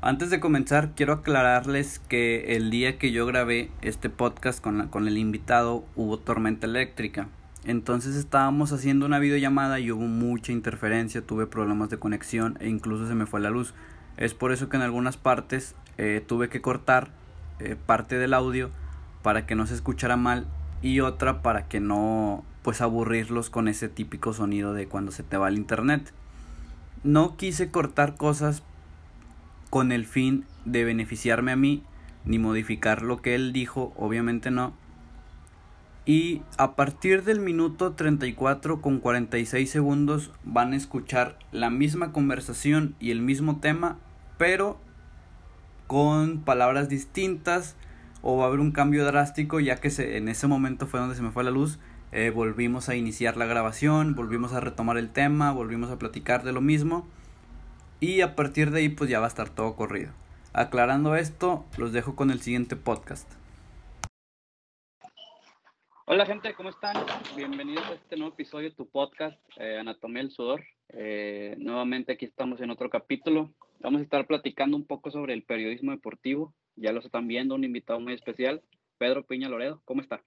Antes de comenzar, quiero aclararles que el día que yo grabé este podcast con, con el invitado hubo tormenta eléctrica. Entonces estábamos haciendo una videollamada y hubo mucha interferencia, tuve problemas de conexión e incluso se me fue la luz. Es por eso que en algunas partes eh, tuve que cortar eh, parte del audio para que no se escuchara mal y otra para que no pues aburrirlos con ese típico sonido de cuando se te va el internet. No quise cortar cosas con el fin de beneficiarme a mí ni modificar lo que él dijo, obviamente no y a partir del minuto 34 con 46 segundos van a escuchar la misma conversación y el mismo tema, pero con palabras distintas o va a haber un cambio drástico ya que se, en ese momento fue donde se me fue la luz. Eh, volvimos a iniciar la grabación, volvimos a retomar el tema, volvimos a platicar de lo mismo y a partir de ahí pues ya va a estar todo corrido. Aclarando esto, los dejo con el siguiente podcast. Hola gente, ¿cómo están? Bienvenidos a este nuevo episodio de tu podcast, eh, Anatomía del Sudor. Eh, nuevamente aquí estamos en otro capítulo. Vamos a estar platicando un poco sobre el periodismo deportivo. Ya lo están viendo, un invitado muy especial, Pedro Piña Loredo. ¿Cómo está?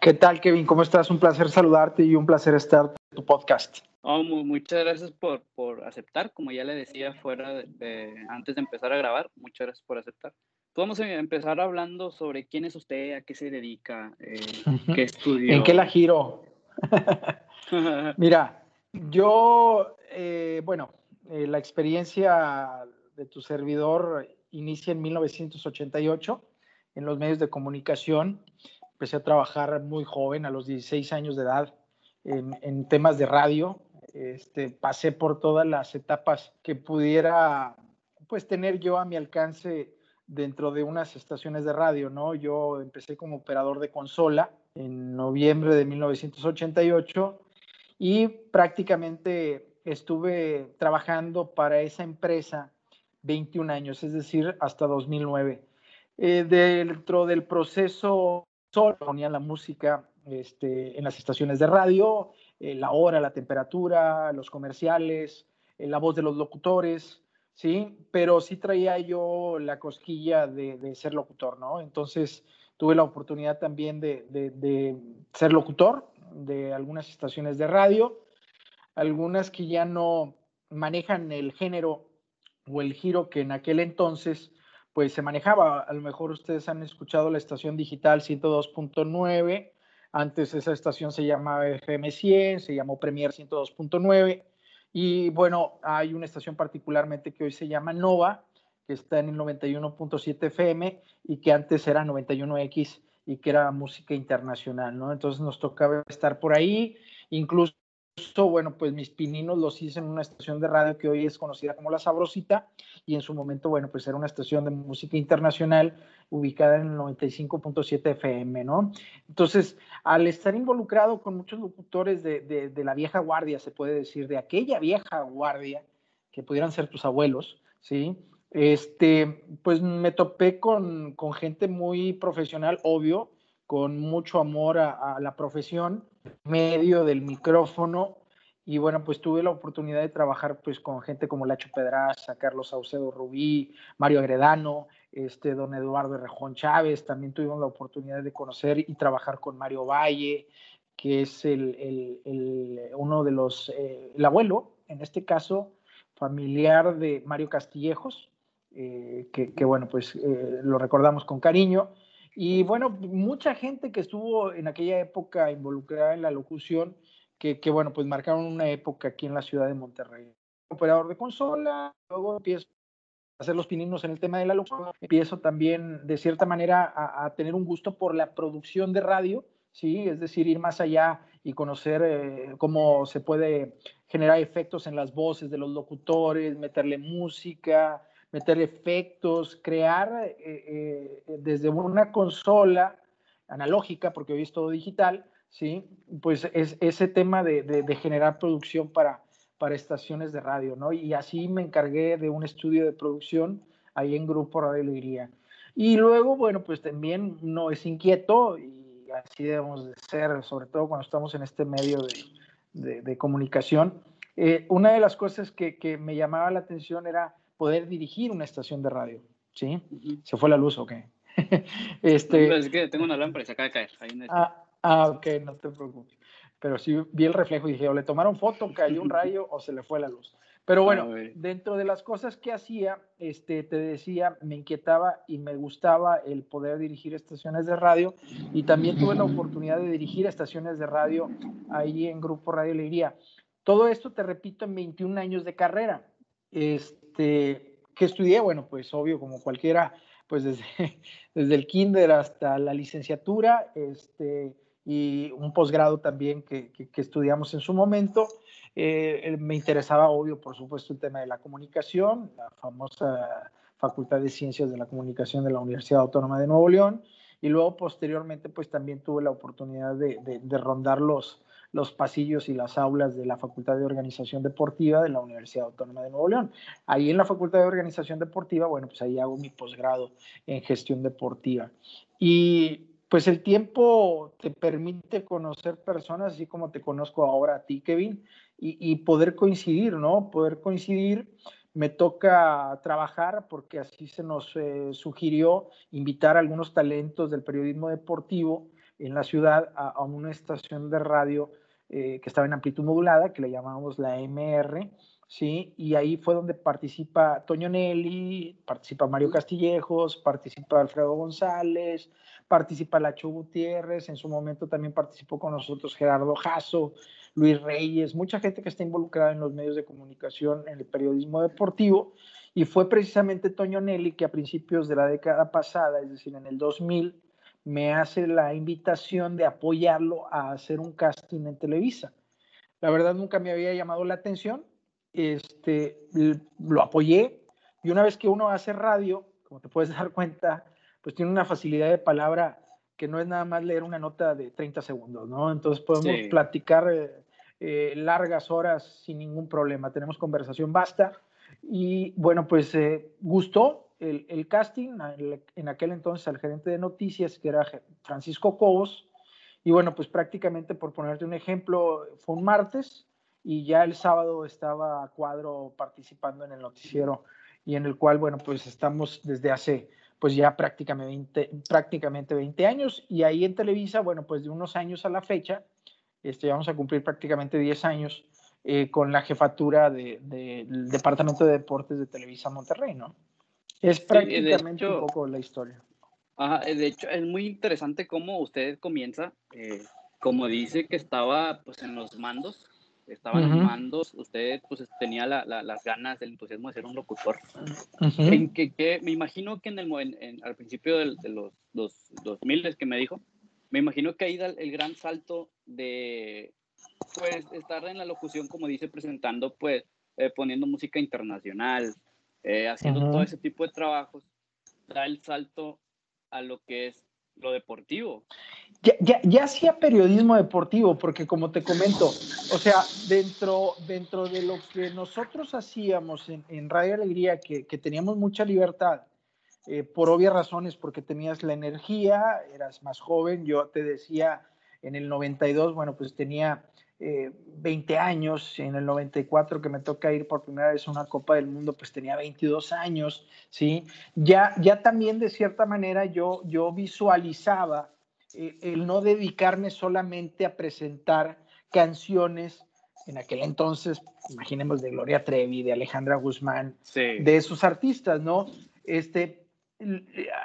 ¿Qué tal, Kevin? ¿Cómo estás? Un placer saludarte y un placer estar en tu podcast. Oh, muchas gracias por, por, aceptar, como ya le decía fuera de, antes de empezar a grabar, muchas gracias por aceptar. Vamos a empezar hablando sobre quién es usted, a qué se dedica, eh, qué estudió. ¿En qué la giro? Mira, yo, eh, bueno, eh, la experiencia de tu servidor inicia en 1988 en los medios de comunicación. Empecé a trabajar muy joven, a los 16 años de edad, en, en temas de radio. Este, pasé por todas las etapas que pudiera pues tener yo a mi alcance dentro de unas estaciones de radio, ¿no? Yo empecé como operador de consola en noviembre de 1988 y prácticamente estuve trabajando para esa empresa 21 años, es decir, hasta 2009. Eh, dentro del proceso, solo ponían la música este, en las estaciones de radio, eh, la hora, la temperatura, los comerciales, eh, la voz de los locutores, ¿sí? Pero sí traía yo la cosquilla de, ser locutor, ¿no? Entonces tuve la oportunidad también de, ser locutor de algunas estaciones de radio, algunas que ya no manejan el género o el giro que en aquel entonces pues se manejaba. A lo mejor ustedes han escuchado la estación digital 102.9, antes esa estación se llamaba FM 100, se llamó Premier 102.9 y bueno, hay una estación particularmente que hoy se llama Nova, que está en el 91.7 FM y que antes era 91X y que era música internacional, ¿no? Entonces nos tocaba estar por ahí, incluso bueno, pues mis pininos los hice en una estación de radio que hoy es conocida como La Sabrosita y en su momento, bueno, pues era una estación de música internacional ubicada en el 95.7 FM, ¿no? Entonces, al estar involucrado con muchos locutores de, de, la vieja guardia, se puede decir, de aquella vieja guardia, que pudieran ser tus abuelos, ¿sí? Este, pues me topé con, con gente muy profesional, obvio, con mucho amor a, la profesión, medio del micrófono, y bueno, pues tuve la oportunidad de trabajar pues con gente como Lacho Pedraza, Carlos Saucedo Rubí, Mario Agredano, este, don Eduardo Rejón Chávez, también tuvimos la oportunidad de conocer y trabajar con Mario Valle, que es el, uno de los, eh, el abuelo, en este caso, familiar de Mario Castillejos, eh, que, bueno, pues eh, lo recordamos con cariño. Y bueno, mucha gente que estuvo en aquella época involucrada en la locución, que, bueno, pues marcaron una época aquí en la ciudad de Monterrey. Operador de consola, luego empiezo a hacer los pininos en el tema de la locución, empiezo también de cierta manera a, tener un gusto por la producción de radio, ¿sí? Es decir, ir más allá y conocer eh, cómo se puede generar efectos en las voces de los locutores, meterle música, meter efectos, crear eh, eh, desde una consola analógica, porque hoy es todo digital, ¿sí? Pues es ese tema de, de, generar producción para, para estaciones de radio, ¿no? Y así me encargué de un estudio de producción ahí en Grupo Radio Alegría. Y luego, bueno, pues también no es inquieto y así debemos de ser, sobre todo cuando estamos en este medio de, de comunicación. Eh, una de las cosas que, que me llamaba la atención era poder dirigir una estación de radio, ¿sí? ¿Se fue la luz o qué? este, es que tengo una lámpara y se acaba de caer. ah, ah, ok, no te preocupes. Pero sí vi el reflejo y dije, o le tomaron foto, cayó un rayo o se le fue la luz. Pero bueno, dentro de las cosas que hacía, este, te decía, me inquietaba y me gustaba el poder dirigir estaciones de radio y también tuve la oportunidad de dirigir estaciones de radio ahí en Grupo Radio Alegría. Todo esto, te repito, en 21 años de carrera. Este, que estudié, bueno, pues obvio, como cualquiera, pues desde, el kinder hasta la licenciatura, este, y un posgrado también que, estudiamos en su momento. Eh, me interesaba, obvio, por supuesto, el tema de la comunicación, la famosa Facultad de Ciencias de la Comunicación de la Universidad Autónoma de Nuevo León. Y luego, posteriormente, pues también tuve la oportunidad de, rondar los, los pasillos y las aulas de la Facultad de Organización Deportiva de la Universidad Autónoma de Nuevo León. Ahí en la Facultad de Organización Deportiva, bueno, pues ahí hago mi posgrado en gestión deportiva. Y pues el tiempo te permite conocer personas, así como te conozco ahora a ti, Kevin, y, poder coincidir, ¿no? Poder coincidir. Me toca trabajar porque así se nos eh, sugirió invitar a algunos talentos del periodismo deportivo en la ciudad a, una estación de radio eh, que estaba en amplitud modulada, que le llamábamos la MR, ¿sí? Y ahí fue donde participa Toño Nelly, participa Mario Castillejos, participa Alfredo González, participa Lacho Gutiérrez, en su momento también participó con nosotros Gerardo Jasso, Luis Reyes, mucha gente que está involucrada en los medios de comunicación, en el periodismo deportivo, y fue precisamente Toño Nelly que a principios de la década pasada, es decir, en el 2000, me hace la invitación de apoyarlo a hacer un casting en Televisa. La verdad nunca me había llamado la atención, este, lo apoyé, y una vez que uno hace radio, como te puedes dar cuenta, pues tiene una facilidad de palabra que no es nada más leer una nota de 30 segundos, ¿no? Entonces podemos platicar eh, eh, largas horas sin ningún problema. Tenemos conversación basta. Y bueno, pues eh, gustó el, casting. En aquel entonces al gerente de noticias, que era Francisco Cobos. Y bueno, pues prácticamente por ponerte un ejemplo, fue un martes y ya el sábado estaba a cuadro participando en el noticiero y en el cual, bueno, pues estamos desde hace pues ya prácticamente, prácticamente 20 años y ahí en Televisa, bueno, pues de unos años a la fecha, este, vamos a cumplir prácticamente 10 años eh, con la jefatura del Departamento de Deportes de Televisa Monterrey, ¿no? Es prácticamente un poco la historia. Ajá, de hecho, es muy interesante cómo usted comienza, eh, como dice que estaba pues en los mandos, estaba en los mandos, usted pues tenía la, las ganas, el entusiasmo de ser un locutor. en que, me imagino que en el, al principio de, de los, los 2000 que me dijo, me imagino que ahí da el gran salto de pues estar en la locución, como dice, presentando, pues eh, poniendo música internacional, eh, haciendo todo ese tipo de trabajos, da el salto a lo que es lo deportivo. Ya, ya, hacía periodismo deportivo, porque como te comento, o sea, dentro, dentro de lo que nosotros hacíamos en, en Radio Alegría, que, que, teníamos mucha libertad, eh, por obvias razones, porque tenías la energía, eras más joven, yo te decía en el 92, bueno, pues tenía 20 eh, años, en el 94 que me toca ir por primera vez a una Copa del Mundo, pues tenía 22 años, ¿sí? Ya, ya también de cierta manera yo, yo visualizaba eh, el no dedicarme solamente a presentar canciones en aquel entonces, imaginemos de Gloria Trevi, de Alejandra Guzmán, de esos artistas, ¿no? Este,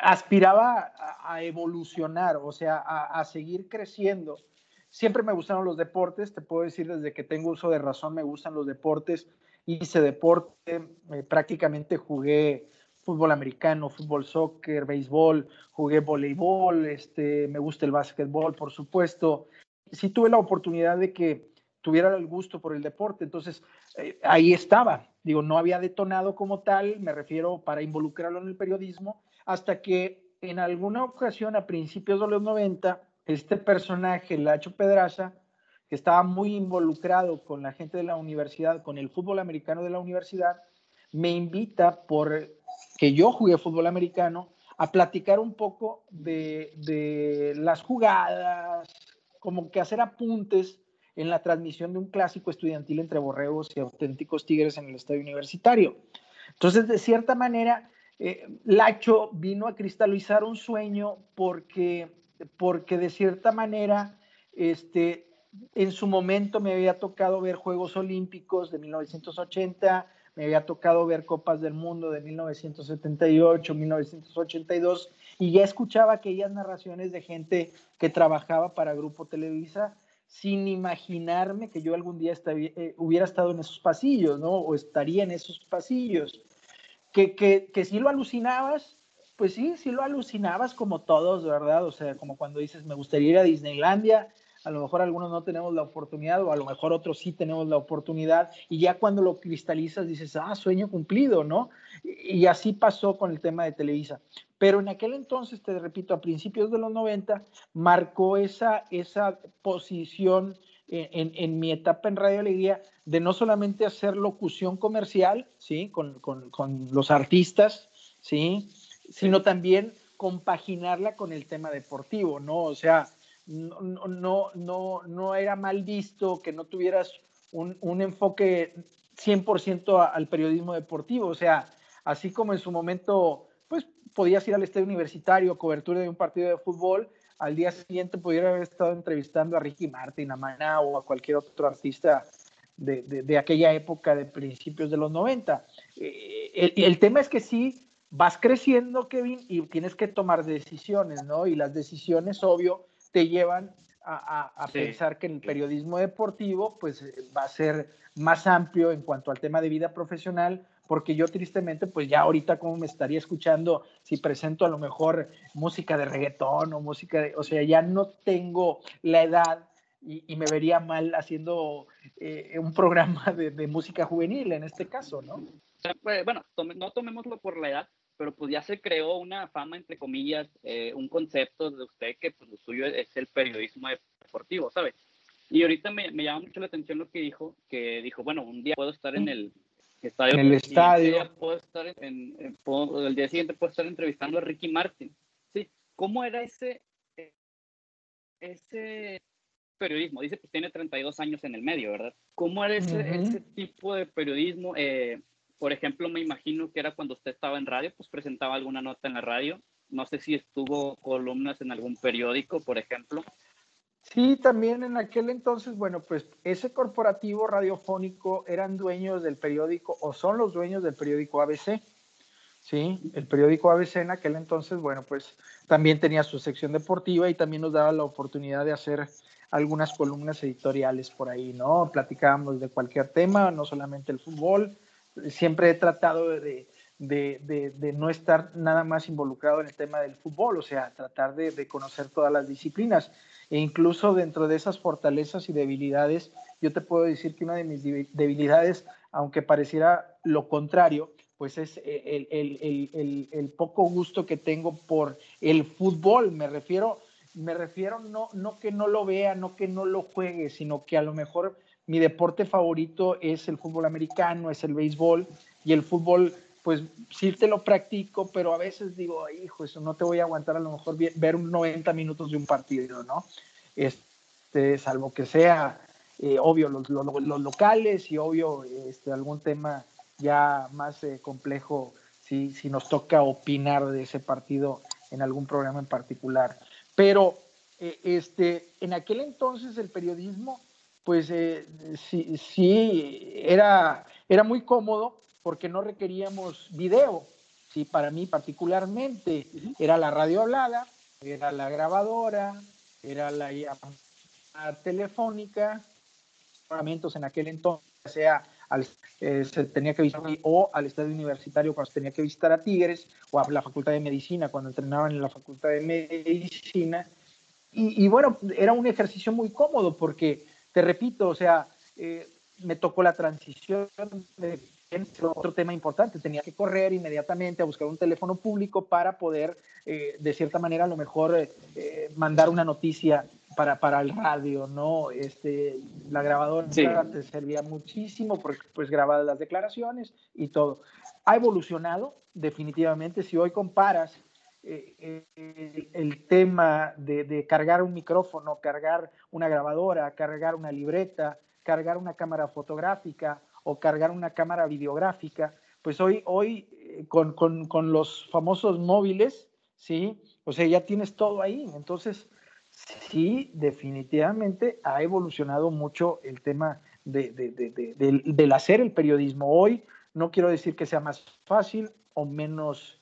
aspiraba a, evolucionar, o sea, a, seguir creciendo. Siempre me gustaron los deportes, te puedo decir desde que tengo uso de razón, me gustan los deportes. Hice deporte, eh, prácticamente jugué fútbol americano, fútbol soccer, béisbol, jugué voleibol, este, me gusta el básquetbol, por supuesto. Sí tuve la oportunidad de que tuviera el gusto por el deporte, entonces eh, ahí estaba, Digo, no había detonado como tal, me refiero para involucrarlo en el periodismo, hasta que en alguna ocasión a principios de los 90, este personaje, Lacho Pedraza, que estaba muy involucrado con la gente de la universidad, con el fútbol americano de la universidad, me invita por que yo jugué fútbol americano a platicar un poco de, de las jugadas, como que hacer apuntes en la transmisión de un clásico estudiantil entre borregos y auténticos tigres en el estadio universitario. Entonces, de cierta manera, eh, Lacho vino a cristalizar un sueño porque, porque de cierta manera, este, en su momento me había tocado ver Juegos Olímpicos de 1980, me había tocado ver Copas del Mundo de 1978, 1982, y ya escuchaba aquellas narraciones de gente que trabajaba para Grupo Televisa sin imaginarme que yo algún día eh, hubiera estado en esos pasillos, ¿no? O estaría en esos pasillos. Que, que, que si lo alucinabas, pues sí, sí lo alucinabas como todos, ¿verdad? O sea, como cuando dices, me gustaría ir a Disneylandia, a lo mejor algunos no tenemos la oportunidad o a lo mejor otros sí tenemos la oportunidad y ya cuando lo cristalizas dices, ah, sueño cumplido, ¿no? Y, así pasó con el tema de Televisa. Pero en aquel entonces, te repito, a principios de los 90, marcó esa, esa posición en, en, mi etapa en Radio Alegría de no solamente hacer locución comercial, ¿sí? Con, con, con los artistas, ¿sí? Sino también compaginarla con el tema deportivo, ¿no? O sea, no, no, no, no era mal visto que no tuvieras un, un enfoque 100% al periodismo deportivo. O sea, así como en su momento, pues podías ir al estadio universitario, cobertura de un partido de fútbol, al día siguiente pudiera haber estado entrevistando a Ricky Martin, a Maná o a cualquier otro artista de, de, aquella época de principios de los 90. Eh, el, el, tema es que sí, vas creciendo, Kevin, y tienes que tomar decisiones, ¿no? Y las decisiones, obvio, te llevan a, pensar que el periodismo deportivo pues va a ser más amplio en cuanto al tema de vida profesional, porque yo tristemente pues ya ahorita como me estaría escuchando si presento a lo mejor música de reggaetón o música de, o sea, ya no tengo la edad y, me vería mal haciendo eh, un programa de, de, música juvenil en este caso, ¿no? Pues, bueno, no tomémoslo por la edad, pero pues ya se creó una fama, entre comillas, eh, un concepto de usted que pues lo suyo es el periodismo deportivo, ¿sabe? Y ahorita me, me llama mucho la atención lo que dijo, que dijo, bueno, un día puedo estar en el estadio. En el estadio. Puedo estar en, el día siguiente puedo estar entrevistando a Ricky Martin. Sí, ¿cómo era ese, ese periodismo? Dice, pues tiene 32 años en el medio, ¿verdad? ¿Cómo era ese, ese tipo de periodismo? Eh, por ejemplo, me imagino que era cuando usted estaba en radio, pues presentaba alguna nota en la radio. No sé si estuvo columnas en algún periódico, por ejemplo. Sí, también en aquel entonces, bueno, pues ese corporativo radiofónico eran dueños del periódico o son los dueños del periódico ABC. Sí, el periódico ABC en aquel entonces, bueno, pues también tenía su sección deportiva y también nos daba la oportunidad de hacer algunas columnas editoriales por ahí, ¿no? Platicábamos de cualquier tema, no solamente el fútbol, siempre he tratado de, de, de, no estar nada más involucrado en el tema del fútbol, o sea, tratar de, conocer todas las disciplinas. E incluso dentro de esas fortalezas y debilidades, yo te puedo decir que una de mis debilidades, aunque pareciera lo contrario, pues es el, el, el, el, poco gusto que tengo por el fútbol. Me refiero, me refiero no, no que no lo vea, no que no lo juegue, sino que a lo mejor mi deporte favorito es el fútbol americano, es el béisbol y el fútbol, pues sí te lo practico, pero a veces digo, hijo, eso no te voy a aguantar a lo mejor ver un 90 minutos de un partido, ¿no? Este, salvo que sea, eh, obvio, los, locales y obvio este, algún tema ya más eh, complejo si, si nos toca opinar de ese partido en algún programa en particular. Pero eh, este, en aquel entonces el periodismo pues eh, sí, sí, era, era muy cómodo porque no requeríamos video. Sí, para mí particularmente era la radio hablada, era la grabadora, era la llamada telefónica, en aquel entonces, sea al, eh, se tenía que visitar o al estadio universitario cuando se tenía que visitar a Tigres o a la facultad de medicina cuando entrenaban en la facultad de medicina. Y, y bueno, era un ejercicio muy cómodo porque te repito, o sea, eh, me tocó la transición de otro tema importante, tenía que correr inmediatamente a buscar un teléfono público para poder, eh, de cierta manera, a lo mejor eh, mandar una noticia para, para el radio, ¿no? Este, la grabadora te servía muchísimo porque pues grababa las declaraciones y todo. Ha evolucionado definitivamente, si hoy comparas eh, el, tema de, cargar un micrófono, cargar una grabadora, cargar una libreta, cargar una cámara fotográfica o cargar una cámara videográfica, pues hoy, hoy eh, con, con, los famosos móviles, ¿sí? O sea, ya tienes todo ahí. Entonces, sí, definitivamente ha evolucionado mucho el tema de, de, de, del hacer el periodismo. Hoy no quiero decir que sea más fácil o menos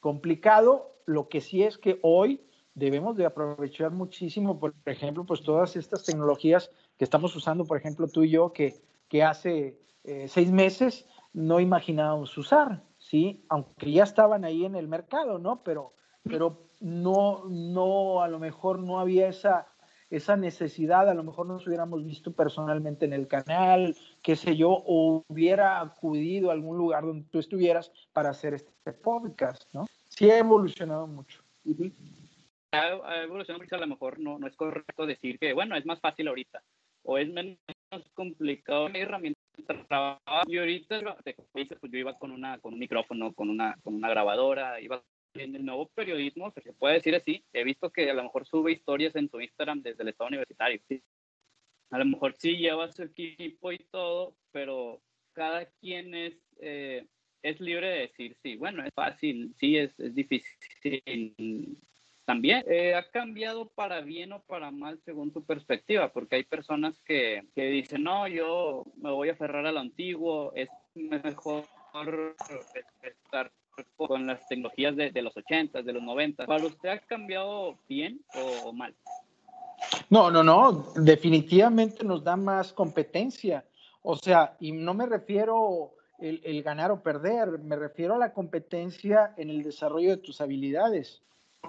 complicado, lo que sí es que hoy debemos de aprovechar muchísimo, por ejemplo, pues todas estas tecnologías que estamos usando, por ejemplo, tú y yo, que, que hace eh, seis meses no imaginábamos usar, ¿sí? Aunque ya estaban ahí en el mercado, ¿no? Pero, pero no, no, a lo mejor no había esa, esa necesidad, a lo mejor nos hubiéramos visto personalmente en el canal, qué sé yo, o hubiera acudido a algún lugar donde tú estuvieras para hacer este podcast, ¿no? Sí ha evolucionado mucho. Ha, evolucionado mucho, a lo mejor no, no es correcto decir que, bueno, es más fácil ahorita, o es menos complicado, hay herramientas y ahorita pues yo iba con una con un micrófono, con una con una grabadora, iba en el nuevo periodismo, se puede decir así, he visto que a lo mejor sube historias en su Instagram desde el estado universitario. A lo mejor sí lleva su equipo y todo, pero cada quien es, eh, es libre de decir, sí, bueno, es fácil, sí, es, es difícil. También eh, ha cambiado para bien o para mal según tu perspectiva, porque hay personas que, que dicen, no, yo me voy a aferrar a lo antiguo, es mejor estar con las tecnologías de, de los 80, de los 90. ¿Para usted ha cambiado bien o, mal? No, no, no, definitivamente nos da más competencia. O sea, y no me refiero el, ganar o perder, me refiero a la competencia en el desarrollo de tus habilidades.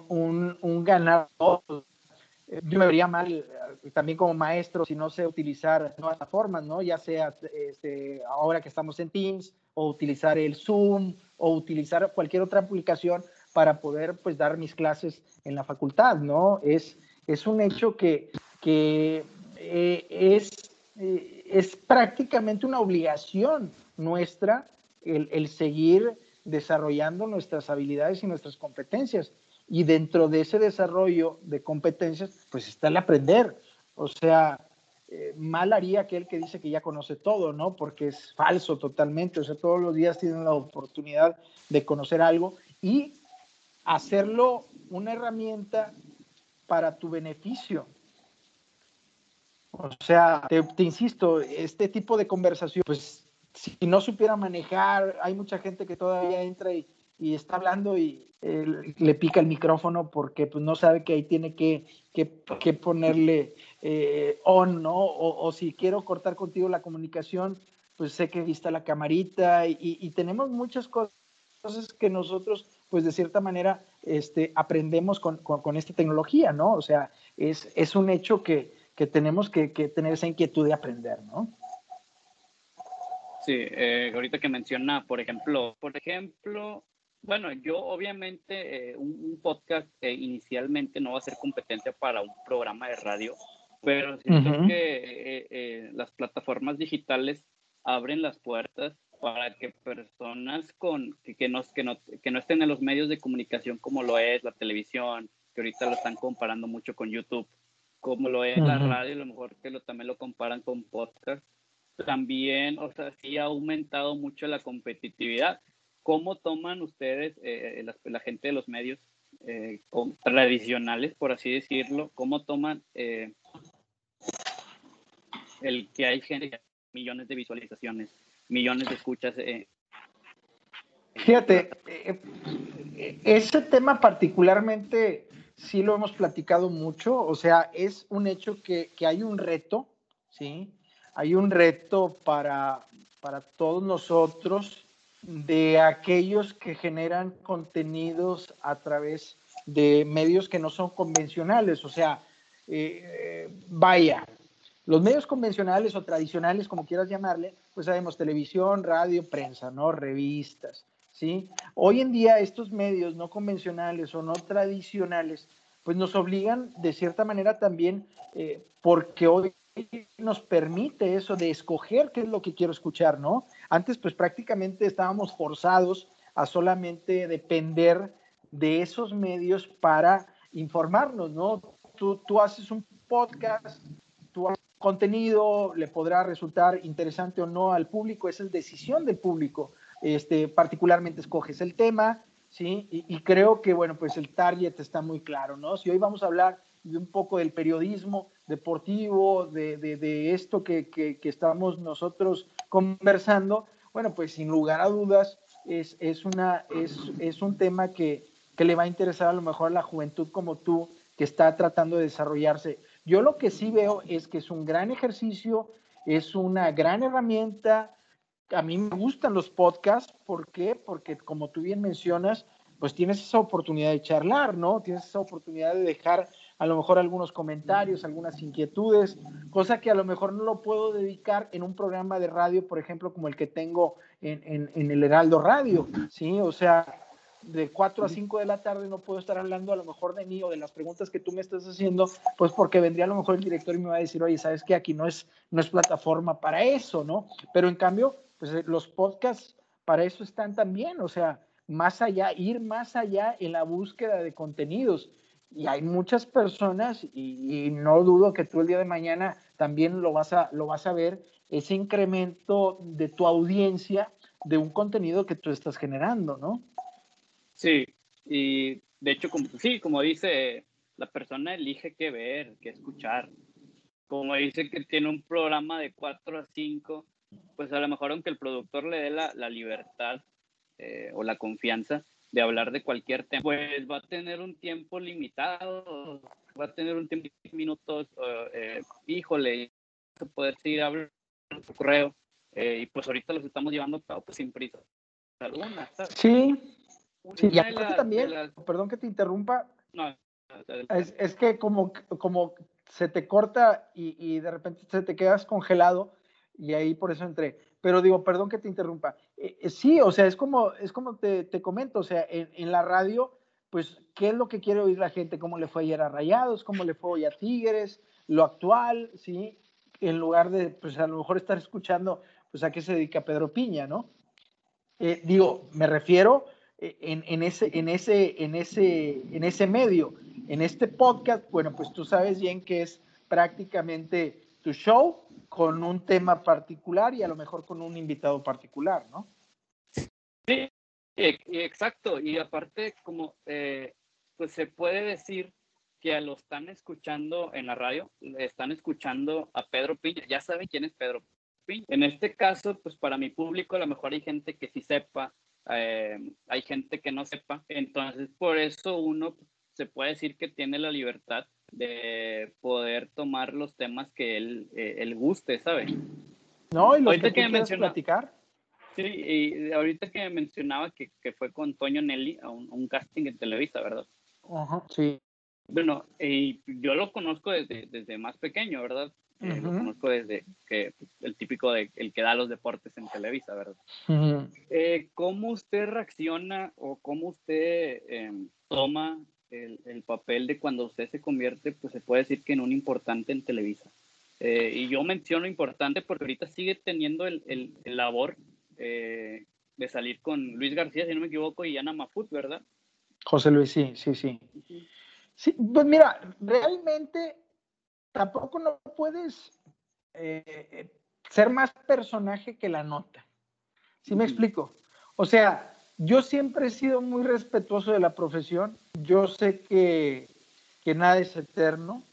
Un, un ganar, yo me vería mal eh, también como maestro si no sé utilizar nuevas formas, ¿no? Ya sea este, ahora que estamos en Teams o utilizar el Zoom o utilizar cualquier otra aplicación para poder pues dar mis clases en la facultad, ¿no? Es, es un hecho que, que eh, es, eh, es prácticamente una obligación nuestra el, el, seguir desarrollando nuestras habilidades y nuestras competencias. Y dentro de ese desarrollo de competencias, pues está el aprender. O sea, eh, mal haría aquel que dice que ya conoce todo, ¿no? Porque es falso totalmente. O sea, todos los días tienen la oportunidad de conocer algo y hacerlo una herramienta para tu beneficio. O sea, te, te, insisto, este tipo de conversación, pues si no supiera manejar, hay mucha gente que todavía entra y, está hablando y eh, le pica el micrófono porque pues no sabe que ahí tiene que, ponerle eh, on, ¿no? O, si quiero cortar contigo la comunicación, pues sé que vista la camarita y, tenemos muchas cosas que nosotros, pues de cierta manera, este, aprendemos con, esta tecnología, ¿no? O sea, es, un hecho que, tenemos que, tener esa inquietud de aprender, ¿no? Sí, eh, ahorita que menciona, por ejemplo, por ejemplo, bueno, yo obviamente eh, un, un, podcast eh, inicialmente no va a ser competencia para un programa de radio, pero siento uh -huh. que eh, eh, las plataformas digitales abren las puertas para que personas con, que, que, no, que, no, que no estén en los medios de comunicación como lo es la televisión, que ahorita lo están comparando mucho con YouTube, como lo es uh -huh. la radio, a lo mejor que lo, también lo comparan con podcast, también, o sea, sí ha aumentado mucho la competitividad ¿Cómo toman ustedes, eh, la, la, gente de los medios eh, tradicionales, por así decirlo, cómo toman eh, el que hay gente millones de visualizaciones, millones de escuchas? Eh? Fíjate, ese tema particularmente sí lo hemos platicado mucho, o sea, es un hecho que, que hay un reto, ¿sí? Hay un reto para, para todos nosotros de aquellos que generan contenidos a través de medios que no son convencionales. O sea, eh, vaya, los medios convencionales o tradicionales, como quieras llamarle, pues sabemos televisión, radio, prensa, ¿no? Revistas, ¿sí? Hoy en día estos medios no convencionales o no tradicionales, pues nos obligan de cierta manera también, eh, porque hoy nos permite eso de escoger qué es lo que quiero escuchar, ¿no? Antes, pues prácticamente estábamos forzados a solamente depender de esos medios para informarnos, ¿no? Tú, tú haces un podcast, tu contenido le podrá resultar interesante o no al público, esa es decisión del público, este, particularmente escoges el tema, ¿sí? Y, creo que, bueno, pues el target está muy claro, ¿no? Si hoy vamos a hablar de un poco del periodismo deportivo, de, de, esto que, que, estamos nosotros conversando, bueno, pues sin lugar a dudas es, es, una, es, es un tema que, que le va a interesar a lo mejor a la juventud como tú, que está tratando de desarrollarse. Yo lo que sí veo es que es un gran ejercicio, es una gran herramienta. A mí me gustan los podcasts, ¿por qué? Porque como tú bien mencionas, pues tienes esa oportunidad de charlar, ¿no? Tienes esa oportunidad de dejar a lo mejor algunos comentarios, algunas inquietudes, cosa que a lo mejor no lo puedo dedicar en un programa de radio, por ejemplo, como el que tengo en, en, en el Heraldo Radio, ¿sí? O sea, de 4 a 5 de la tarde no puedo estar hablando a lo mejor de mí o de las preguntas que tú me estás haciendo, pues porque vendría a lo mejor el director y me va a decir, oye, ¿sabes qué? Aquí no es, no es plataforma para eso, ¿no? Pero en cambio, pues eh, los podcasts para eso están también, o sea, más allá, ir más allá en la búsqueda de contenidos. Y hay muchas personas, y, no dudo que tú el día de mañana también lo vas a, lo vas a ver, ese incremento de tu audiencia de un contenido que tú estás generando, ¿no? Sí, y de hecho, como, sí, como dice, la persona elige qué ver, qué escuchar. Como dice que tiene un programa de 4 a 5, pues a lo mejor aunque el productor le dé la, la libertad eh, o la confianza de hablar de cualquier tema, pues va a tener un tiempo limitado, va a tener un tiempo de minutos, eh, híjole, se puede seguir hablando su correo, eh, y pues ahorita los estamos llevando a pues, sin prisa alguna. Sí, Sí, y también, perdón que te interrumpa, no, es, es, que como, como se te corta y, y, de repente se te quedas congelado y ahí por eso entré. Pero digo, perdón que te interrumpa. Eh, eh, sí, o sea, es como, es como te, te comento, o sea, en, en, la radio, pues, ¿qué es lo que quiere oír la gente? ¿Cómo le fue ayer a Rayados? ¿Cómo le fue hoy a Tigres? Lo actual, ¿sí? En lugar de, pues, a lo mejor estar escuchando, pues, a qué se dedica Pedro Piña, ¿no? Eh, digo, me refiero en, ese, en, ese, en, ese, en ese medio. En este podcast, bueno, pues tú sabes bien que es prácticamente tu show con un tema particular y a lo mejor con un invitado particular, ¿no? Sí, e, exacto. Y aparte, como eh, pues se puede decir que lo están escuchando en la radio, están escuchando a Pedro Piña, ya saben quién es Pedro Piña. En este caso, pues para mi público a lo mejor hay gente que sí sepa eh, hay gente que no sepa. Entonces, por eso uno se puede decir que tiene la libertad de poder tomar los temas que él, eh, él guste, ¿sabes? No, y los ahorita que, que platicar. Sí, y ahorita que mencionaba que, que fue con Toño Nelly a un, casting en Televisa, ¿verdad? Ajá, sí. Bueno, y yo lo conozco desde, desde más pequeño, ¿verdad? Lo conozco desde que el típico de el que da los deportes en Televisa, ¿verdad? Eh, ¿Cómo usted reacciona o cómo usted em, toma el, el, papel de cuando usted se convierte, pues se puede decir que en un importante en Televisa? Eh, y yo menciono importante porque ahorita sigue teniendo el, el, labor eh, de salir con Luis García, si no me equivoco, y Ana Mafut, ¿verdad? José Luis, sí, sí, sí. Sí, pues mira, realmente tampoco no puedes eh, ser más personaje que la nota. ¿Sí me explico? O sea, yo siempre he sido muy respetuoso de la profesión. Yo sé que, que nada es eterno.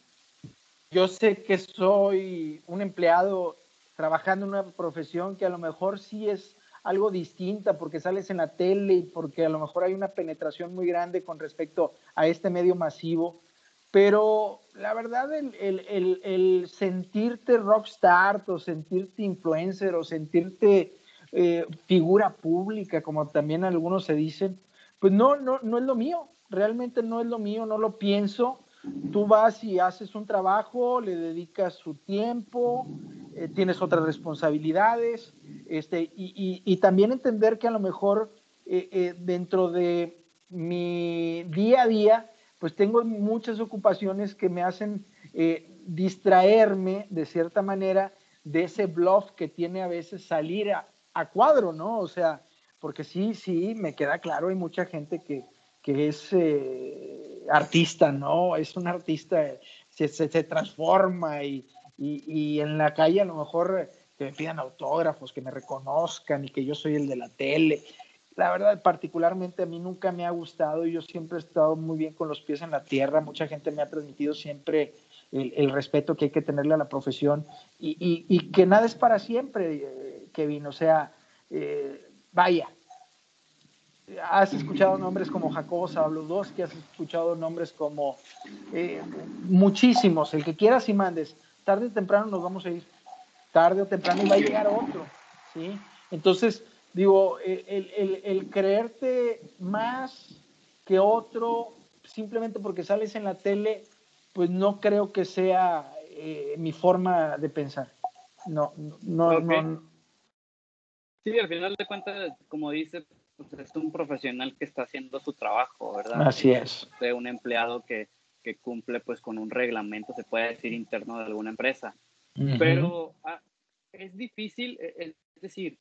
Yo sé que soy un empleado trabajando en una profesión que a lo mejor sí es algo distinta porque sales en la tele y porque a lo mejor hay una penetración muy grande con respecto a este medio masivo pero la verdad, el, el, el, sentirte rockstar o sentirte influencer o sentirte eh, figura pública, como también algunos se dicen, pues no, no, no es lo mío, realmente no es lo mío, no lo pienso. Tú vas y haces un trabajo, le dedicas su tiempo, eh, tienes otras responsabilidades, este, y, y, y, también entender que a lo mejor eh, dentro de mi día a día, pues tengo muchas ocupaciones que me hacen distraerme de cierta manera de ese bluff que tiene a veces salir a, cuadro, ¿no? O sea, porque sí, sí, me queda claro, hay mucha gente que, es eh, artista, ¿no? Es un artista, se, se, transforma y, y, en la calle a lo mejor que me pidan autógrafos, que me reconozcan y que yo soy el de la tele. La verdad, particularmente a mí nunca me ha gustado y yo siempre he estado muy bien con los pies en la tierra. Mucha gente me ha transmitido siempre el, respeto que hay que tenerle a la profesión y, que nada es para siempre, eh, Kevin. O sea, eh, vaya, has escuchado nombres como Jacobo que has escuchado nombres como eh, muchísimos, el que quieras y mandes, tarde o temprano nos vamos a ir, tarde o temprano va a llegar otro, ¿sí? Entonces, digo, el, creerte más que otro simplemente porque sales en la tele, pues no creo que sea eh, mi forma de pensar. No, no, no. Sí, al final de cuentas, como dice, pues, es un profesional que está haciendo su trabajo, ¿verdad? Así es. De un empleado que, que cumple pues con un reglamento, se puede decir, interno de alguna empresa. Pero ah, es difícil, e, e, es decir,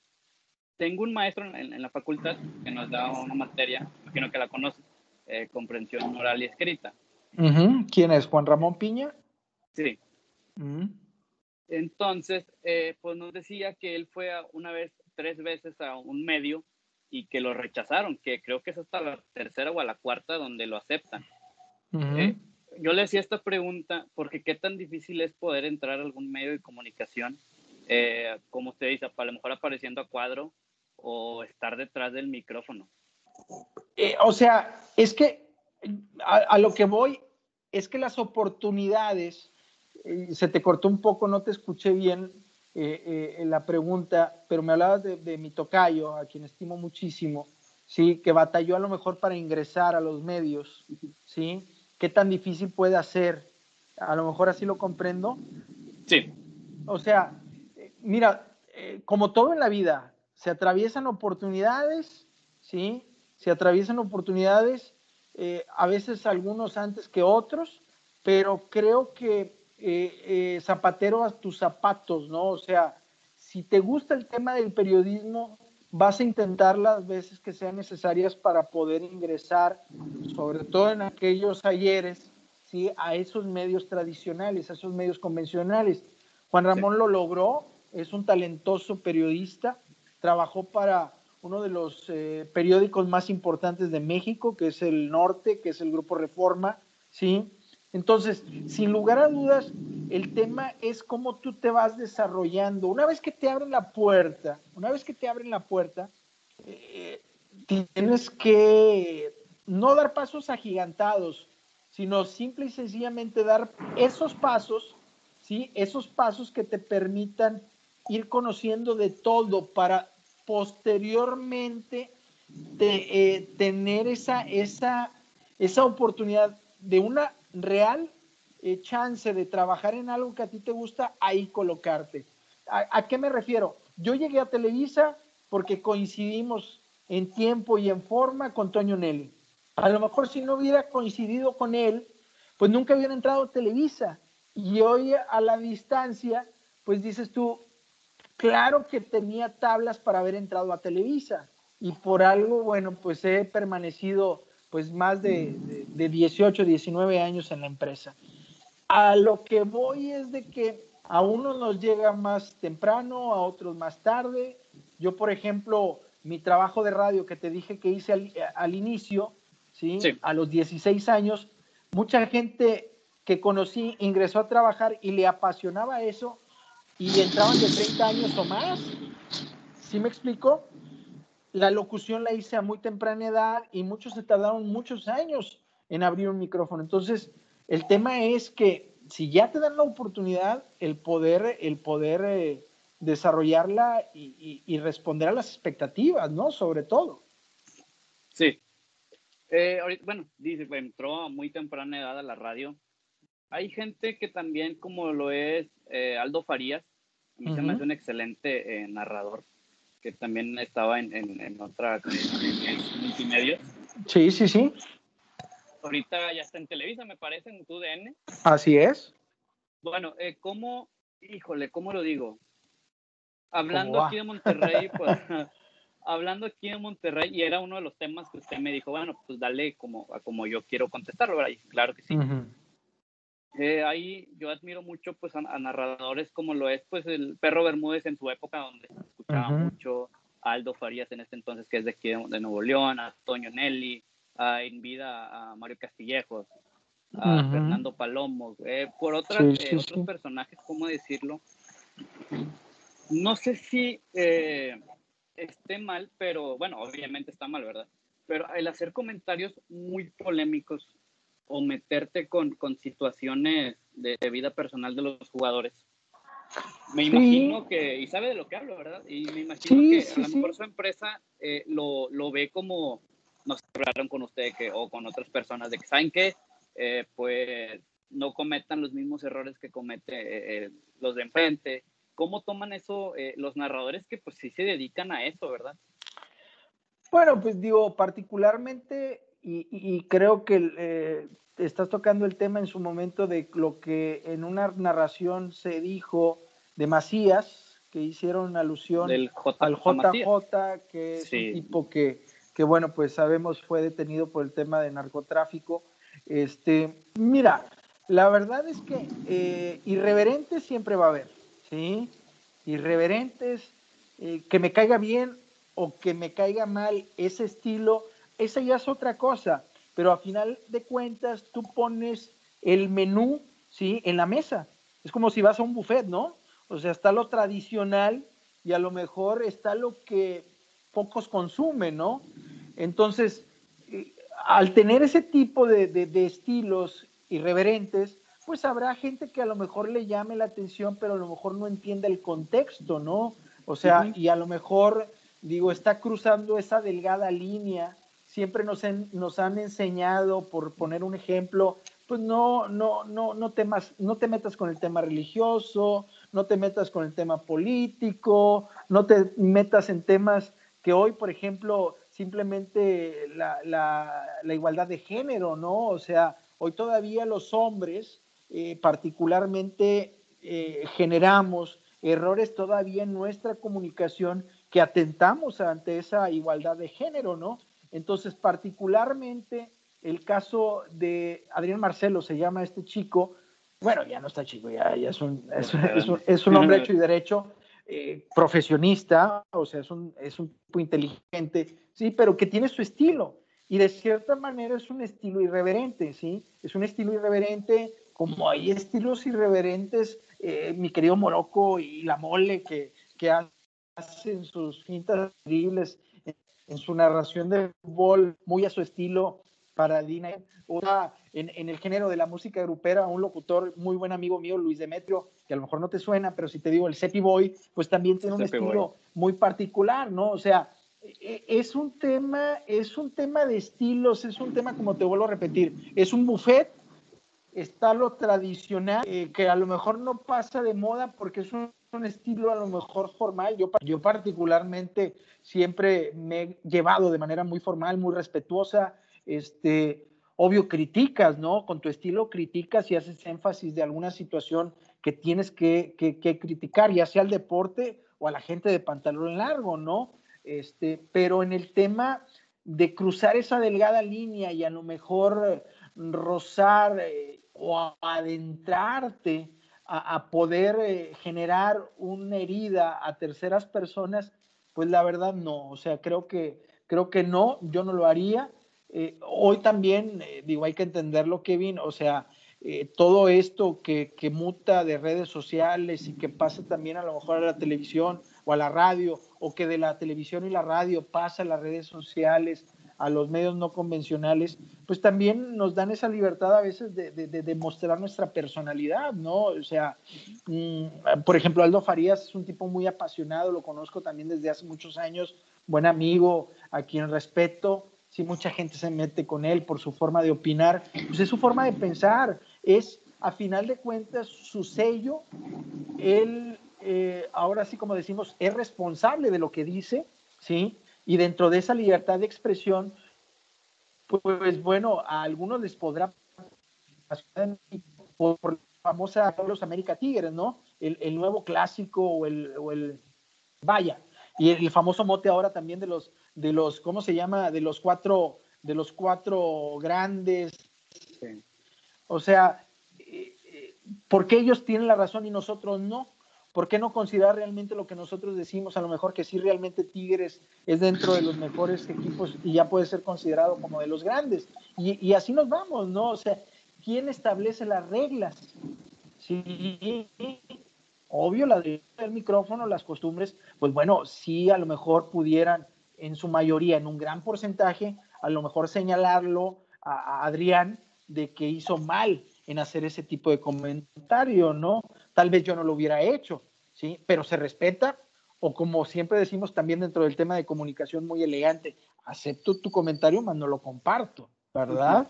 tengo un maestro en, la facultad que nos da una materia, imagino que la conoce, eh, comprensión oral y escrita. ¿Quién es? ¿Juan Ramón Piña? Sí. Entonces, eh, pues nos decía que él fue una vez, tres veces a un medio y que lo rechazaron, que creo que es hasta la tercera o a la cuarta donde lo aceptan. Eh, yo le hacía esta pregunta porque qué tan difícil es poder entrar a algún medio de comunicación, eh, como usted dice, a lo mejor apareciendo a cuadro o estar detrás del micrófono. Eh, o sea, es que a, lo que voy es que las oportunidades, se te cortó un poco, no te escuché bien, eh, eh, la pregunta, pero me hablabas de, mi tocayo, a quien estimo muchísimo, ¿sí? que batalló a lo mejor para ingresar a los medios, ¿sí? ¿Qué tan difícil puede hacer? A lo mejor así lo comprendo. Sí. O sea, mira, eh, como todo en la vida, se atraviesan oportunidades, ¿sí? Se atraviesan oportunidades, a veces algunos antes que otros, pero creo que eh, eh, zapatero a tus zapatos, ¿no? O sea, si te gusta el tema del periodismo, vas a intentar las veces que sean necesarias para poder ingresar, sobre todo en aquellos ayeres, ¿sí? a esos medios tradicionales, a esos medios convencionales. Juan Ramón lo logró, es un talentoso periodista, trabajó para uno de los eh, periódicos más importantes de México, que es el Norte, que es el Grupo Reforma, ¿sí? Entonces, sin lugar a dudas, el tema es cómo tú te vas desarrollando. Una vez que te abren la puerta, una vez que te abren la puerta, eh, tienes que no dar pasos agigantados, sino simple y sencillamente dar esos pasos, ¿sí? Esos pasos que te permitan ir conociendo de todo para posteriormente eh, tener esa, esa, esa oportunidad de una real eh, chance de trabajar en algo que a ti te gusta, ahí colocarte. ¿A, qué me refiero? Yo llegué a Televisa porque coincidimos en tiempo y en forma con Toño Nelly. A lo mejor si no hubiera coincidido con él, pues nunca hubiera entrado a Televisa. Y hoy a la distancia, pues dices tú, claro que tenía tablas para haber entrado a Televisa. Y por algo, bueno, pues he permanecido pues más de, de, 18, 19 años en la empresa. A lo que voy es de que a unos nos llega más temprano, a otros más tarde. Yo, por ejemplo, mi trabajo de radio que te dije que hice al, inicio, ¿sí? A los 16 años, mucha gente que conocí ingresó a trabajar y le apasionaba eso y entraban de 30 años o más. ¿Sí me explico? La locución la hice a muy temprana edad y muchos se tardaron muchos años en abrir un micrófono. Entonces, el tema es que si ya te dan la oportunidad, el poder, el poder eh, desarrollarla y, responder a las expectativas, ¿no? Sobre todo. Sí. Eh, bueno, dice, entró a muy temprana edad a la radio. Hay gente que también, como lo es eh, Aldo Farías, a mí se me hace un excelente narrador que también estaba en, en, otra en multimedia. Sí, sí, sí. Ahorita ya está en Televisa, me parece, en TUDN. Así es. Bueno, eh, ¿cómo, híjole, cómo lo digo? Hablando aquí de Monterrey, pues, hablando aquí de Monterrey, y era uno de los temas que usted me dijo, bueno, pues dale como, como yo quiero contestarlo, ¿verdad? claro que sí. Eh, ahí yo admiro mucho pues a, narradores como lo es pues el Perro Bermúdez en su época donde se escuchaba mucho Aldo Farías en este entonces que es de aquí de, Nuevo León, a Toño Nelly, a, en vida a Mario Castillejos, a Fernando Palomo, eh, por otras, eh, otros personajes, ¿cómo decirlo? No sé si esté mal, pero bueno, obviamente está mal, ¿verdad? Pero el hacer comentarios muy polémicos o meterte con, con situaciones de, vida personal de los jugadores. Me imagino que, y sabe de lo que hablo, ¿verdad? Y me imagino que a lo mejor su empresa eh, lo, lo, ve como, no sé, hablaron con usted que, o con otras personas, de que saben que, eh, pues, no cometan los mismos errores que comete eh, los de enfrente. ¿Cómo toman eso los narradores que, pues, sí se dedican a eso, ¿verdad? Bueno, pues digo, particularmente y, creo que eh, estás tocando el tema en su momento de lo que en una narración se dijo de Macías, que hicieron alusión al JJ, que es un tipo que, que, bueno, pues sabemos fue detenido por el tema de narcotráfico. Este, mira, la verdad es que eh, irreverentes siempre va a haber, ¿sí? Irreverentes, eh, que me caiga bien o que me caiga mal ese estilo, esa ya es otra cosa, pero a final de cuentas tú pones el menú, ¿sí? En la mesa. Es como si vas a un buffet, ¿no? O sea, está lo tradicional y a lo mejor está lo que pocos consumen, ¿no? Entonces, eh, al tener ese tipo de, estilos irreverentes, pues habrá gente que a lo mejor le llame la atención, pero a lo mejor no entiende el contexto, ¿no? O sea, y a lo mejor, digo, está cruzando esa delgada línea siempre nos, nos han enseñado, por poner un ejemplo, pues no, no, no, no, temas, no te metas con el tema religioso, no te metas con el tema político, no te metas en temas que hoy, por ejemplo, simplemente la, la, la igualdad de género, ¿no? O sea, hoy todavía los hombres eh, particularmente eh, generamos errores todavía en nuestra comunicación que atentamos ante esa igualdad de género, ¿no? Entonces, particularmente el caso de Adrián Marcelo, se llama este chico, bueno, ya no está chico, ya, es, un, es, un, hombre hecho y derecho, eh, profesionista, o sea, es un, es un tipo inteligente, sí, pero que tiene su estilo. Y de cierta manera es un estilo irreverente, ¿sí? Es un estilo irreverente, como hay estilos irreverentes, eh, mi querido Morocco y la mole que, que hacen sus fintas increíbles en su narración de fútbol, muy a su estilo para Dina. en, en, el género de la música grupera, un locutor muy buen amigo mío, Luis Demetrio, que a lo mejor no te suena, pero si te digo el Sepi Boy, pues también tiene un estilo muy particular, ¿no? O sea, e, e, es un tema, es un tema de estilos, es un tema, como te vuelvo a repetir, es un buffet, está lo tradicional, eh, que a lo mejor no pasa de moda porque es un un estilo a lo mejor formal. Yo, yo particularmente siempre me he llevado de manera muy formal, muy respetuosa. Este, obvio, criticas, ¿no? Con tu estilo criticas y haces énfasis de alguna situación que tienes que, que, criticar, ya sea al deporte o a la gente de pantalón largo, ¿no? Este, pero en el tema de cruzar esa delgada línea y a lo mejor rozar eh, o adentrarte a, poder eh, generar una herida a terceras personas, pues la verdad no, o sea, creo que, creo que no, yo no lo haría. Eh, hoy también, eh, digo, hay que entenderlo, Kevin, o sea, todo esto que, que, muta de redes sociales y que pasa también a lo mejor a la televisión o a la radio, o que de la televisión y la radio pasa a las redes sociales, a los medios no convencionales, pues también nos dan esa libertad a veces de, de, mostrar nuestra personalidad, ¿no? O sea, mm, por ejemplo, Aldo Farías es un tipo muy apasionado, lo conozco también desde hace muchos años, buen amigo, a quien respeto, sí, mucha gente se mete con él por su forma de opinar, pues es su forma de pensar, es a final de cuentas su sello, él, eh, ahora sí como decimos, es responsable de lo que dice, ¿sí? Y dentro de esa libertad de expresión, pues bueno, a algunos les podrá por, por la famosa los América Tigres, ¿no? El, nuevo clásico o el, o el, vaya, y el, famoso mote ahora también de los, de los, ¿cómo se llama? De los cuatro, de los cuatro grandes. O sea, ¿por qué ellos tienen la razón y nosotros no? ¿Por qué no considerar realmente lo que nosotros decimos? A lo mejor que sí realmente Tigres es dentro de los mejores equipos y ya puede ser considerado como de los grandes. Y, así nos vamos, ¿no? O sea, ¿quién establece las reglas? Sí, obvio, la del micrófono, las costumbres, pues bueno, sí a lo mejor pudieran en su mayoría, en un gran porcentaje, a lo mejor señalarlo a, a Adrián de que hizo mal en hacer ese tipo de comentario, ¿no? Tal vez yo no lo hubiera hecho, ¿sí? Pero se respeta, o como siempre decimos también dentro del tema de comunicación muy elegante, acepto tu comentario, mas no lo comparto, ¿verdad?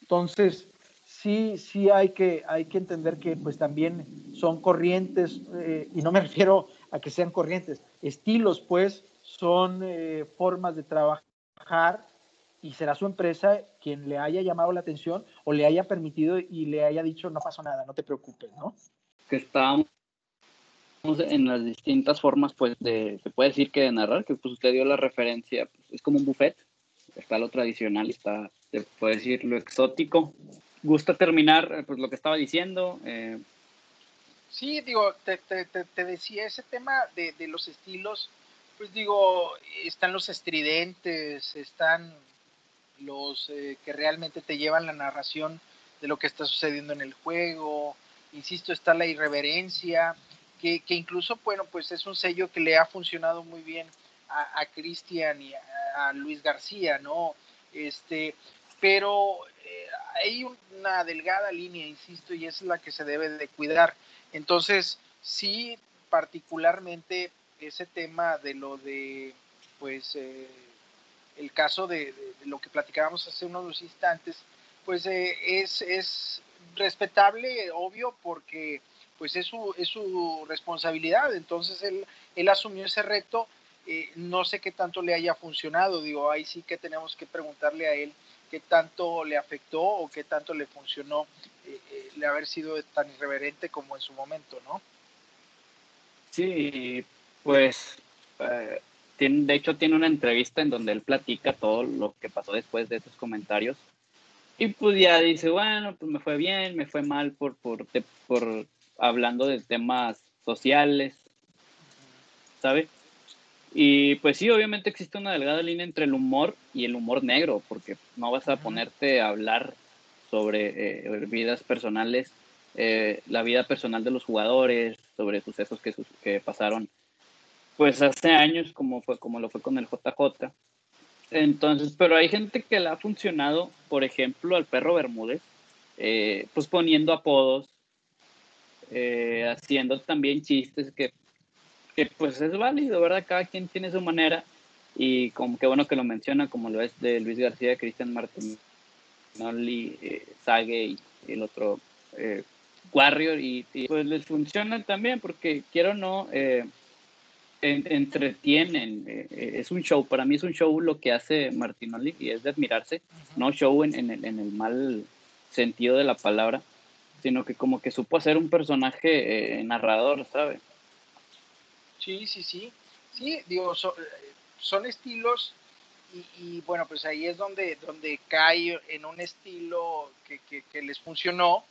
Entonces, sí, sí hay que, hay que entender que pues también son corrientes, eh, y no me refiero a que sean corrientes, estilos pues son eh, formas de trabajar y será su empresa quien le haya llamado la atención o le haya permitido y le haya dicho no pasó nada, no te preocupes, ¿no? Que estábamos en las distintas formas, pues, de, se puede decir que de narrar, que pues usted dio la referencia, pues, es como un buffet, está lo tradicional, está, se puede decir, lo exótico. ¿Gusta terminar, eh, pues, lo que estaba diciendo? Eh, sí, digo, te, te, te, decía, ese tema de, de los estilos, pues digo, están los estridentes, están los eh, que realmente te llevan la narración de lo que está sucediendo en el juego. Insisto, está la irreverencia, que, que incluso, bueno, pues es un sello que le ha funcionado muy bien a, a Cristian y a, Luis García, ¿no? Este, pero eh, hay una delgada línea, insisto, y es la que se debe de cuidar. Entonces, sí, particularmente ese tema de lo de, pues, eh, el caso de, lo que platicábamos hace unos instantes, pues eh, es, respetable, obvio, porque pues es su, es su responsabilidad. Entonces él, él asumió ese reto. Eh, no sé qué tanto le haya funcionado. Digo, ahí sí que tenemos que preguntarle a él qué tanto le afectó o qué tanto le funcionó eh, el haber sido tan irreverente como en su momento, ¿no? Sí, pues eh, tiene, de hecho tiene una entrevista en donde él platica todo lo que pasó después de esos comentarios. Y pues ya dice, bueno, pues me fue bien, me fue mal por, por, por hablando de temas sociales, ¿sabe? Y pues sí, obviamente existe una delgada línea entre el humor y el humor negro, porque no vas a ponerte a hablar sobre eh, vidas personales, eh, la vida personal de los jugadores, sobre sucesos que, que pasaron pues hace años, como fue como lo fue con el JJ. Entonces, pero hay gente que le ha funcionado, por ejemplo, al perro Bermúdez, eh, pues poniendo apodos, eh, haciendo también chistes que, que, pues es válido, ¿verdad? Cada quien tiene su manera y como que bueno que lo menciona, como lo es de Luis García, Cristian Martín, Noli, eh, Sage y el otro eh, Warrior y, pues les funciona también porque quiero no, eh, entretienen, eh, es un show, para mí es un show lo que hace Martinoli y es de admirarse, no show en, el, en, el, mal sentido de la palabra, sino que como que supo hacer un personaje eh, narrador, ¿sabe? Sí, sí, sí, sí, digo, so, son estilos y, bueno, pues ahí es donde, donde cae en un estilo que, les funcionó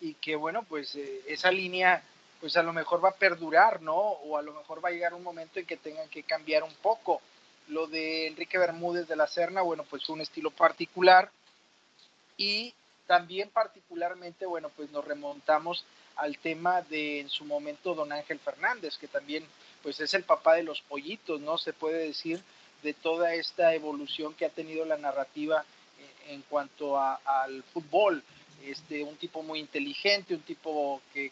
y que bueno, pues eh, esa línea pues a lo mejor va a perdurar, ¿no? O a lo mejor va a llegar un momento en que tengan que cambiar un poco. Lo de Enrique Bermúdez de la Serna, bueno, pues un estilo particular y también particularmente, bueno, pues nos remontamos al tema de en su momento don Ángel Fernández, que también pues es el papá de los pollitos, ¿no? Se puede decir de toda esta evolución que ha tenido la narrativa en, en cuanto a, al fútbol. Este, un tipo muy inteligente, un tipo que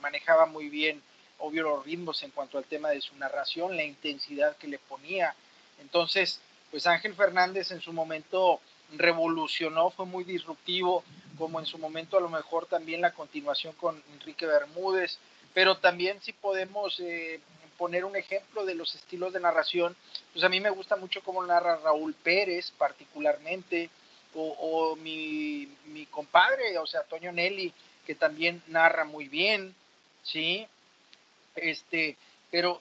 manejaba muy bien, obvio, los ritmos en cuanto al tema de su narración, la intensidad que le ponía. Entonces, pues Ángel Fernández en su momento revolucionó, fue muy disruptivo, como en su momento a lo mejor también la continuación con Enrique Bermúdez, pero también si podemos eh, poner un ejemplo de los estilos de narración, pues a mí me gusta mucho cómo narra Raúl Pérez particularmente, o, o mi, mi compadre, o sea, Toño Nelly, que también narra muy bien, ¿sí? Este, pero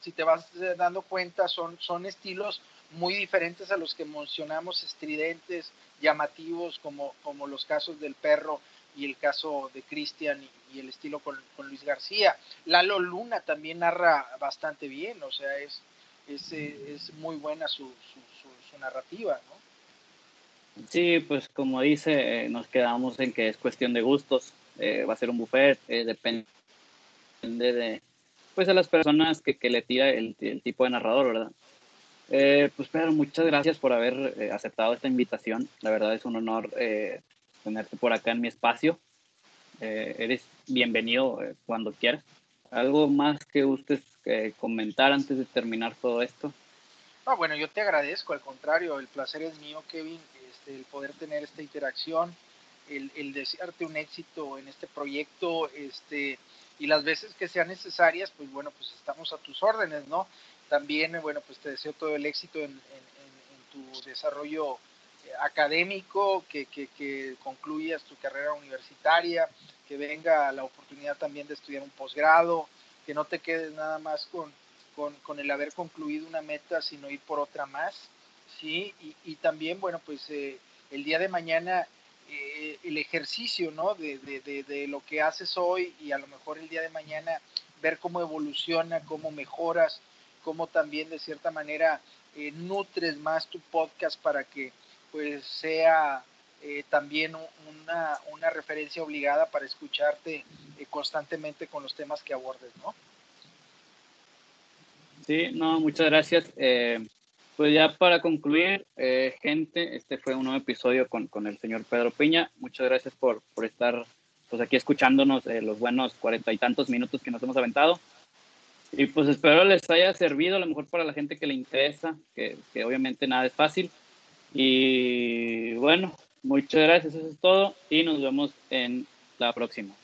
si te vas dando cuenta, son, son estilos muy diferentes a los que mencionamos, estridentes, llamativos, como, como los casos del perro y el caso de Cristian y, el estilo con, Luis García. Lalo Luna también narra bastante bien, o sea, es, es, es muy buena su, su, narrativa, ¿no? Sí, pues como dice, eh, nos quedamos en que es cuestión de gustos, eh, va a ser un buffet, eh, depende de pues a las personas que, que le tira el, el, tipo de narrador, ¿verdad? pues Pedro, muchas gracias por haber aceptado esta invitación, la verdad es un honor tenerte por acá en mi espacio. Eh, eres bienvenido eh, cuando quieras. ¿Algo más que gustes eh, comentar antes de terminar todo esto? No, bueno, yo te agradezco, al contrario, el placer es mío, Kevin, este, el poder tener esta interacción, el, el, desearte un éxito en este proyecto, este, y las veces que sean necesarias, pues bueno, pues estamos a tus órdenes, ¿no? También, bueno, pues te deseo todo el éxito en, en, tu desarrollo académico, que, que, concluyas tu carrera universitaria, que venga la oportunidad también de estudiar un posgrado, que no te quedes nada más con, con, el haber concluido una meta, sino ir por otra más, ¿sí? Y, también, bueno, pues eh, el día de mañana eh, el ejercicio, ¿no? De, de, lo que haces hoy y a lo mejor el día de mañana ver cómo evoluciona, cómo mejoras, cómo también de cierta manera eh, nutres más tu podcast para que pues sea eh, también una, una, referencia obligada para escucharte eh, constantemente con los temas que abordes, ¿no? Sí, no, muchas gracias. Eh, pues ya para concluir, gente, este fue un nuevo episodio con, con, el señor Pedro Piña. Muchas gracias por, por estar pues aquí escuchándonos los buenos cuarenta y tantos minutos que nos hemos aventado. Y pues espero les haya servido a lo mejor para la gente que le interesa, que, que obviamente nada es fácil. Y bueno, muchas gracias, eso es todo y nos vemos en la próxima.